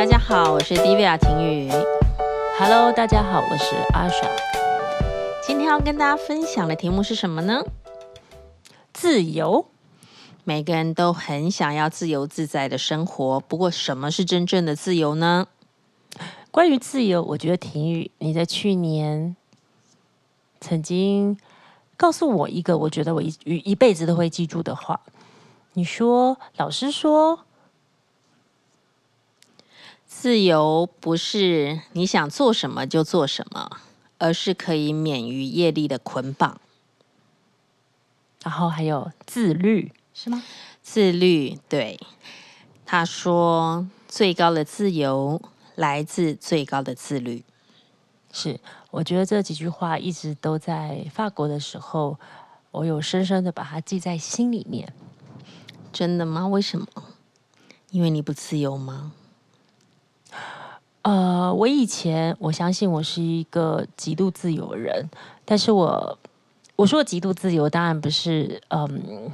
大家好，我是 Divya 婷雨。Hello，大家好，我是阿爽。今天要跟大家分享的题目是什么呢？自由。每个人都很想要自由自在的生活，不过什么是真正的自由呢？关于自由，我觉得婷雨你在去年曾经告诉我一个我觉得我一一辈子都会记住的话。你说，老师说。自由不是你想做什么就做什么，而是可以免于业力的捆绑。然后还有自律，是吗？自律，对。他说，最高的自由来自最高的自律。是，我觉得这几句话一直都在法国的时候，我有深深的把它记在心里面。真的吗？为什么？因为你不自由吗？呃，我以前我相信我是一个极度自由的人，但是我我说极度自由，当然不是嗯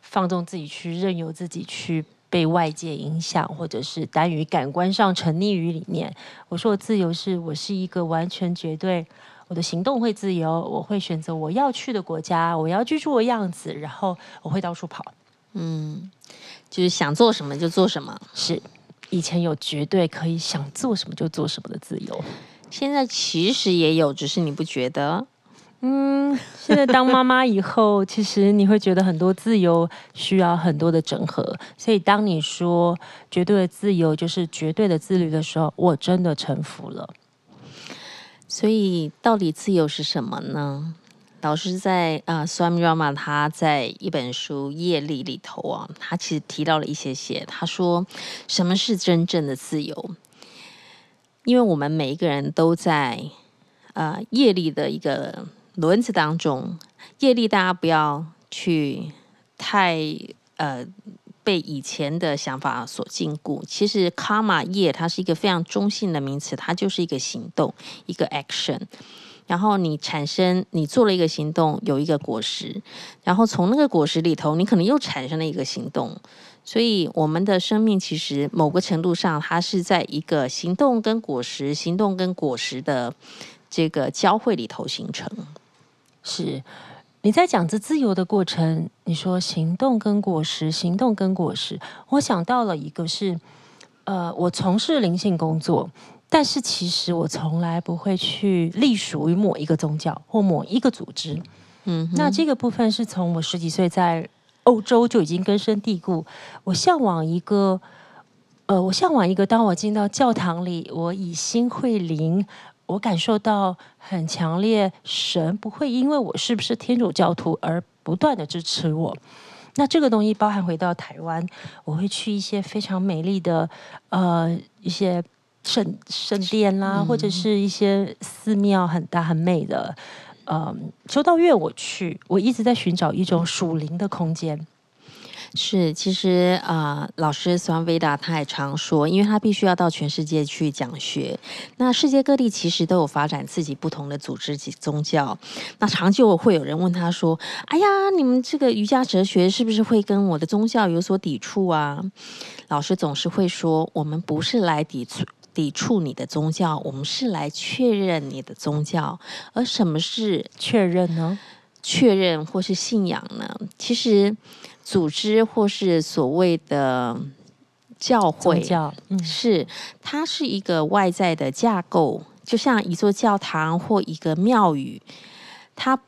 放纵自己去任由自己去被外界影响，或者是单于感官上沉溺于里面。我说的自由是我是一个完全绝对，我的行动会自由，我会选择我要去的国家，我要居住的样子，然后我会到处跑，嗯，就是想做什么就做什么，是。以前有绝对可以想做什么就做什么的自由，现在其实也有，只是你不觉得。嗯，现在当妈妈以后，其实你会觉得很多自由需要很多的整合。所以当你说绝对的自由就是绝对的自律的时候，我真的臣服了。所以到底自由是什么呢？老师在啊，Swami Rama 他在一本书《业力》里头啊，他其实提到了一些些。他说，什么是真正的自由？因为我们每一个人都在呃业力的一个轮子当中，业力大家不要去太呃被以前的想法所禁锢。其实卡玛业它是一个非常中性的名词，它就是一个行动，一个 action。然后你产生，你做了一个行动，有一个果实，然后从那个果实里头，你可能又产生了一个行动。所以我们的生命其实某个程度上，它是在一个行动跟果实、行动跟果实的这个交汇里头形成。是你在讲这自由的过程，你说行动跟果实，行动跟果实，我想到了一个是，呃，我从事灵性工作。但是其实我从来不会去隶属于某一个宗教或某一个组织，嗯，那这个部分是从我十几岁在欧洲就已经根深蒂固。我向往一个，呃，我向往一个，当我进到教堂里，我以心会灵，我感受到很强烈，神不会因为我是不是天主教徒而不断的支持我。那这个东西包含回到台湾，我会去一些非常美丽的，呃，一些。圣圣殿啦、啊，或者是一些寺庙很大很美的，嗯，修道院我去，我一直在寻找一种属灵的空间。是，其实啊、呃，老师 Swami Veda 他也常说，因为他必须要到全世界去讲学。那世界各地其实都有发展自己不同的组织及宗教。那常就会有人问他说：“哎呀，你们这个瑜伽哲学是不是会跟我的宗教有所抵触啊？”老师总是会说：“我们不是来抵触。”抵触你的宗教，我们是来确认你的宗教。而什么是确认呢？确认或是信仰呢？其实，组织或是所谓的教会，教嗯、是它是一个外在的架构，就像一座教堂或一个庙宇，它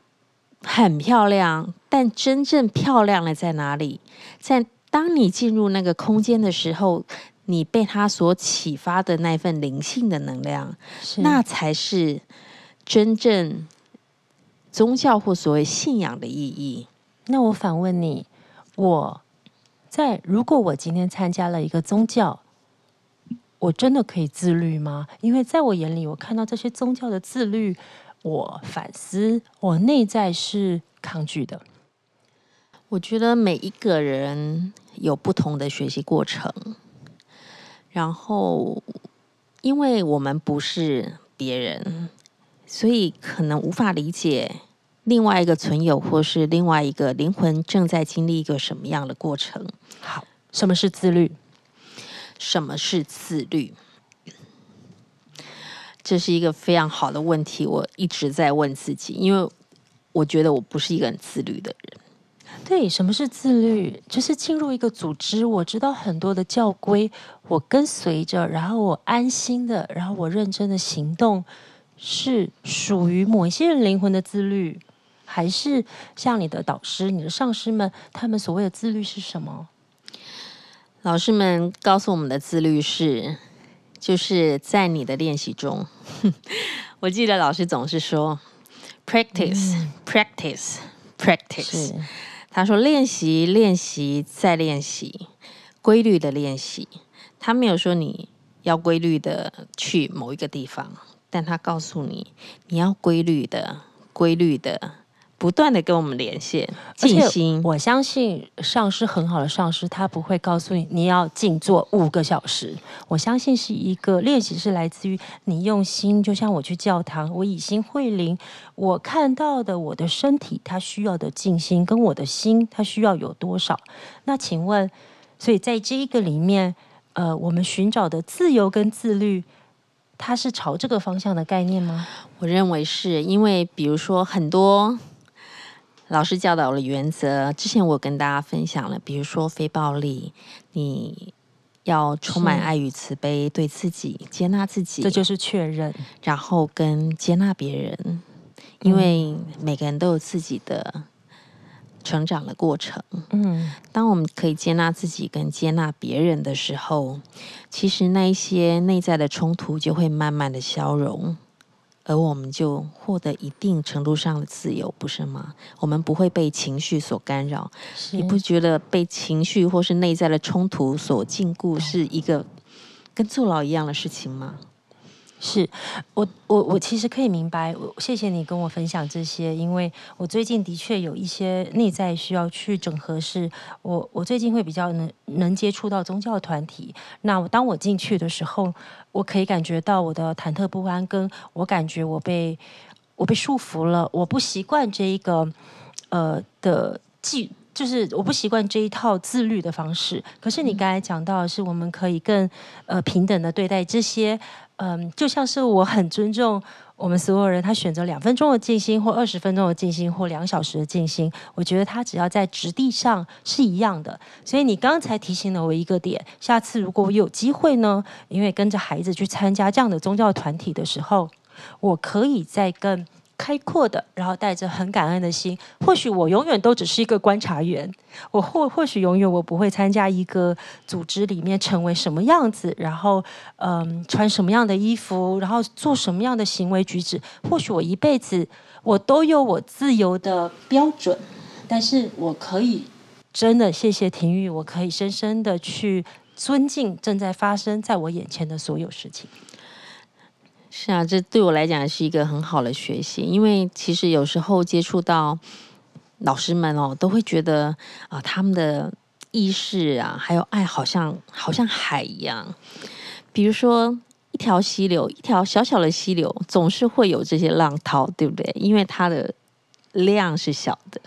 很漂亮，但真正漂亮的在哪里？在当你进入那个空间的时候。你被他所启发的那份灵性的能量，那才是真正宗教或所谓信仰的意义。那我反问你，我在如果我今天参加了一个宗教，我真的可以自律吗？因为在我眼里，我看到这些宗教的自律，我反思，我内在是抗拒的。我觉得每一个人有不同的学习过程。然后，因为我们不是别人，所以可能无法理解另外一个存有或是另外一个灵魂正在经历一个什么样的过程。好，什么是自律？什么是自律？这是一个非常好的问题，我一直在问自己，因为我觉得我不是一个很自律的人。对，什么是自律？就是进入一个组织，我知道很多的教规，我跟随着，然后我安心的，然后我认真的行动，是属于某一些人灵魂的自律，还是像你的导师、你的上师们，他们所谓的自律是什么？老师们告诉我们的自律是。就是在你的练习中，我记得老师总是说，practice，practice，practice。嗯、practice, practice 他说练习，练习，再练习，规律的练习。他没有说你要规律的去某一个地方，但他告诉你，你要规律的，规律的。不断的跟我们连线，静心。我相信上师很好的上师，他不会告诉你你要静坐五个小时。我相信是一个练习，是来自于你用心。就像我去教堂，我以心会灵，我看到的我的身体，它需要的静心，跟我的心，它需要有多少？那请问，所以在这一个里面，呃，我们寻找的自由跟自律，它是朝这个方向的概念吗？我认为是因为，比如说很多。老师教导的原则，之前我跟大家分享了，比如说非暴力，你要充满爱与慈悲，对自己接纳自己，这就是确认，然后跟接纳别人，因为每个人都有自己的成长的过程。嗯，当我们可以接纳自己跟接纳别人的时候，其实那一些内在的冲突就会慢慢的消融。而我们就获得一定程度上的自由，不是吗？我们不会被情绪所干扰。你不觉得被情绪或是内在的冲突所禁锢是一个跟坐牢一样的事情吗？是我，我，我其实可以明白。我谢谢你跟我分享这些，因为我最近的确有一些内在需要去整合。是我，我最近会比较能能接触到宗教团体。那我当我进去的时候，我可以感觉到我的忐忑不安，跟我感觉我被我被束缚了。我不习惯这一个呃的记。就是我不习惯这一套自律的方式，可是你刚才讲到的是，我们可以更呃平等的对待这些，嗯，就像是我很尊重我们所有人，他选择两分钟的静心，或二十分钟的静心，或两小时的静心，我觉得他只要在质地上是一样的。所以你刚才提醒了我一个点，下次如果我有机会呢，因为跟着孩子去参加这样的宗教团体的时候，我可以再更。开阔的，然后带着很感恩的心。或许我永远都只是一个观察员，我或或许永远我不会参加一个组织里面成为什么样子，然后嗯，穿什么样的衣服，然后做什么样的行为举止。或许我一辈子我都有我自由的标准，但是我可以真的谢谢婷玉，我可以深深的去尊敬正在发生在我眼前的所有事情。是啊，这对我来讲是一个很好的学习，因为其实有时候接触到老师们哦，都会觉得啊、呃，他们的意识啊，还有爱，好像好像海一样。比如说一条溪流，一条小小的溪流，总是会有这些浪涛，对不对？因为它的量是小的，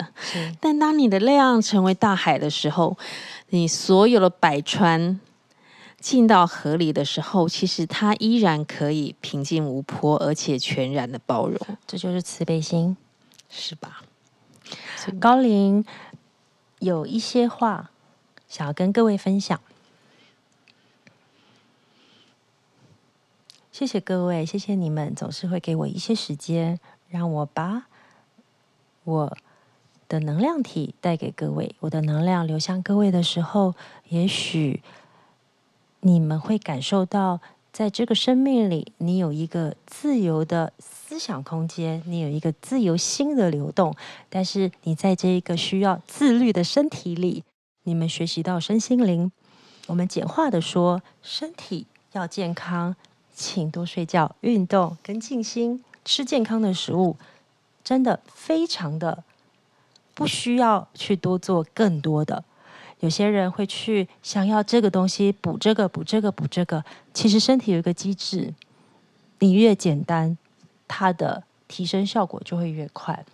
但当你的量成为大海的时候，你所有的百川。进到河里的时候，其实它依然可以平静无波，而且全然的包容。这就是慈悲心，是吧？高灵有一些话想要跟各位分享。谢谢各位，谢谢你们总是会给我一些时间，让我把我的能量体带给各位。我的能量流向各位的时候，也许。你们会感受到，在这个生命里，你有一个自由的思想空间，你有一个自由心的流动。但是，你在这一个需要自律的身体里，你们学习到身心灵。我们简化的说，身体要健康，请多睡觉、运动跟静心，吃健康的食物，真的非常的不需要去多做更多的。有些人会去想要这个东西补这个补这个补这个，其实身体有一个机制，你越简单，它的提升效果就会越快。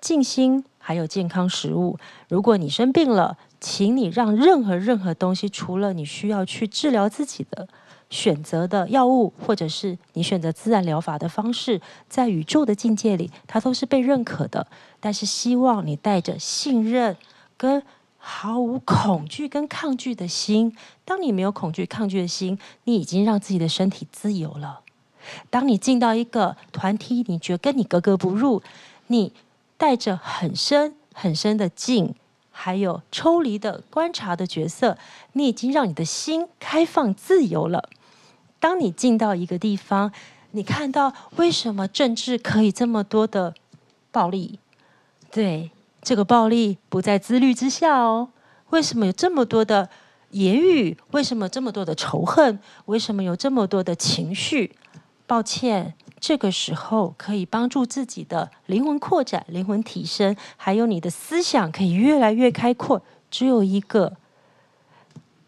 静心，还有健康食物。如果你生病了，请你让任何任何东西，除了你需要去治疗自己的选择的药物，或者是你选择自然疗法的方式，在宇宙的境界里，它都是被认可的。但是希望你带着信任跟毫无恐惧跟抗拒的心。当你没有恐惧抗拒的心，你已经让自己的身体自由了。当你进到一个团体，你觉得跟你格格不入，你带着很深很深的静，还有抽离的观察的角色，你已经让你的心开放自由了。当你进到一个地方，你看到为什么政治可以这么多的暴力？对，这个暴力不在自律之下哦。为什么有这么多的言语？为什么这么多的仇恨？为什么有这么多的情绪？抱歉，这个时候可以帮助自己的灵魂扩展、灵魂提升，还有你的思想可以越来越开阔。只有一个，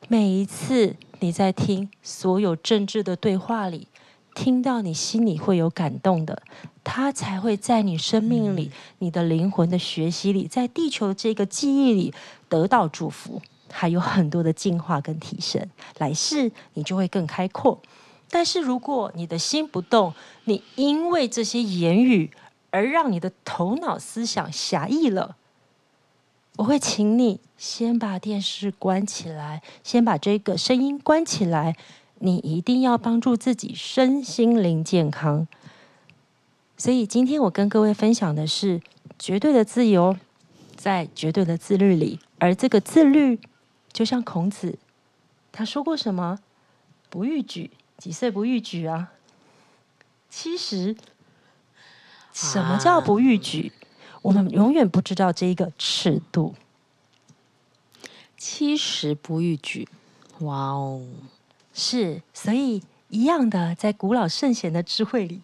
每一次你在听所有政治的对话里，听到你心里会有感动的，它才会在你生命里、你的灵魂的学习里，在地球这个记忆里得到祝福，还有很多的进化跟提升。来世你就会更开阔。但是如果你的心不动，你因为这些言语而让你的头脑思想狭义了，我会请你先把电视关起来，先把这个声音关起来。你一定要帮助自己身心灵健康。所以今天我跟各位分享的是绝对的自由，在绝对的自律里，而这个自律就像孔子，他说过什么？不逾矩。几岁不逾矩啊？七十。什么叫不逾矩？啊、我们永远不知道这一个尺度。七十不逾矩，哇哦！是，所以一样的，在古老圣贤的智慧里，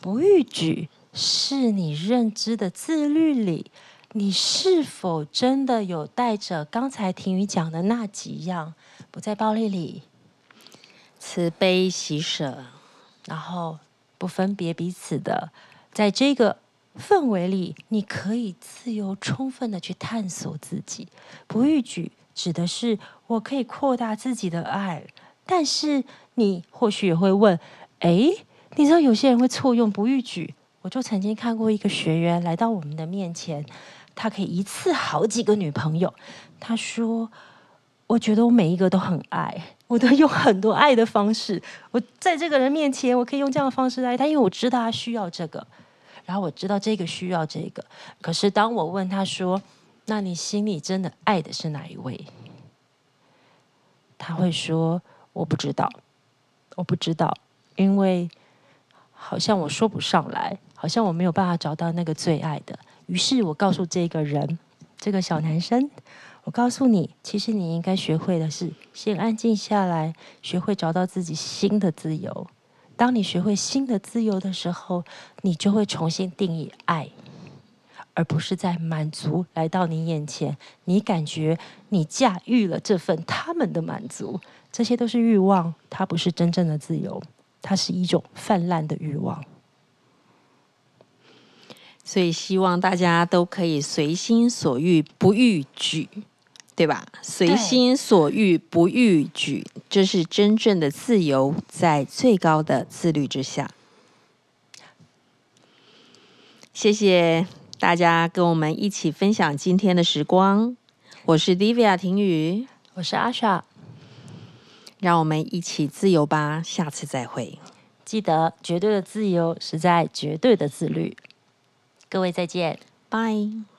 不逾矩是你认知的自律里，你是否真的有带着刚才婷雨讲的那几样，不在暴力里？慈悲喜舍，然后不分别彼此的，在这个氛围里，你可以自由充分的去探索自己。不逾矩指的是我可以扩大自己的爱，但是你或许也会问：哎，你知道有些人会错用不逾矩？我就曾经看过一个学员来到我们的面前，他可以一次好几个女朋友。他说：“我觉得我每一个都很爱。”我都用很多爱的方式，我在这个人面前，我可以用这样的方式爱他，因为我知道他需要这个，然后我知道这个需要这个。可是当我问他说：“那你心里真的爱的是哪一位？”他会说：“我不知道，我不知道，因为好像我说不上来，好像我没有办法找到那个最爱的。”于是我告诉这个人，这个小男生。我告诉你，其实你应该学会的是先安静下来，学会找到自己新的自由。当你学会新的自由的时候，你就会重新定义爱，而不是在满足来到你眼前，你感觉你驾驭了这份他们的满足，这些都是欲望，它不是真正的自由，它是一种泛滥的欲望。所以希望大家都可以随心所欲，不逾矩。对吧？随心所欲，不逾矩，这是真正的自由，在最高的自律之下。谢谢大家跟我们一起分享今天的时光。我是 Divya 婷雨，我是 Asha，让我们一起自由吧。下次再会。记得，绝对的自由是在绝对的自律。各位再见，拜。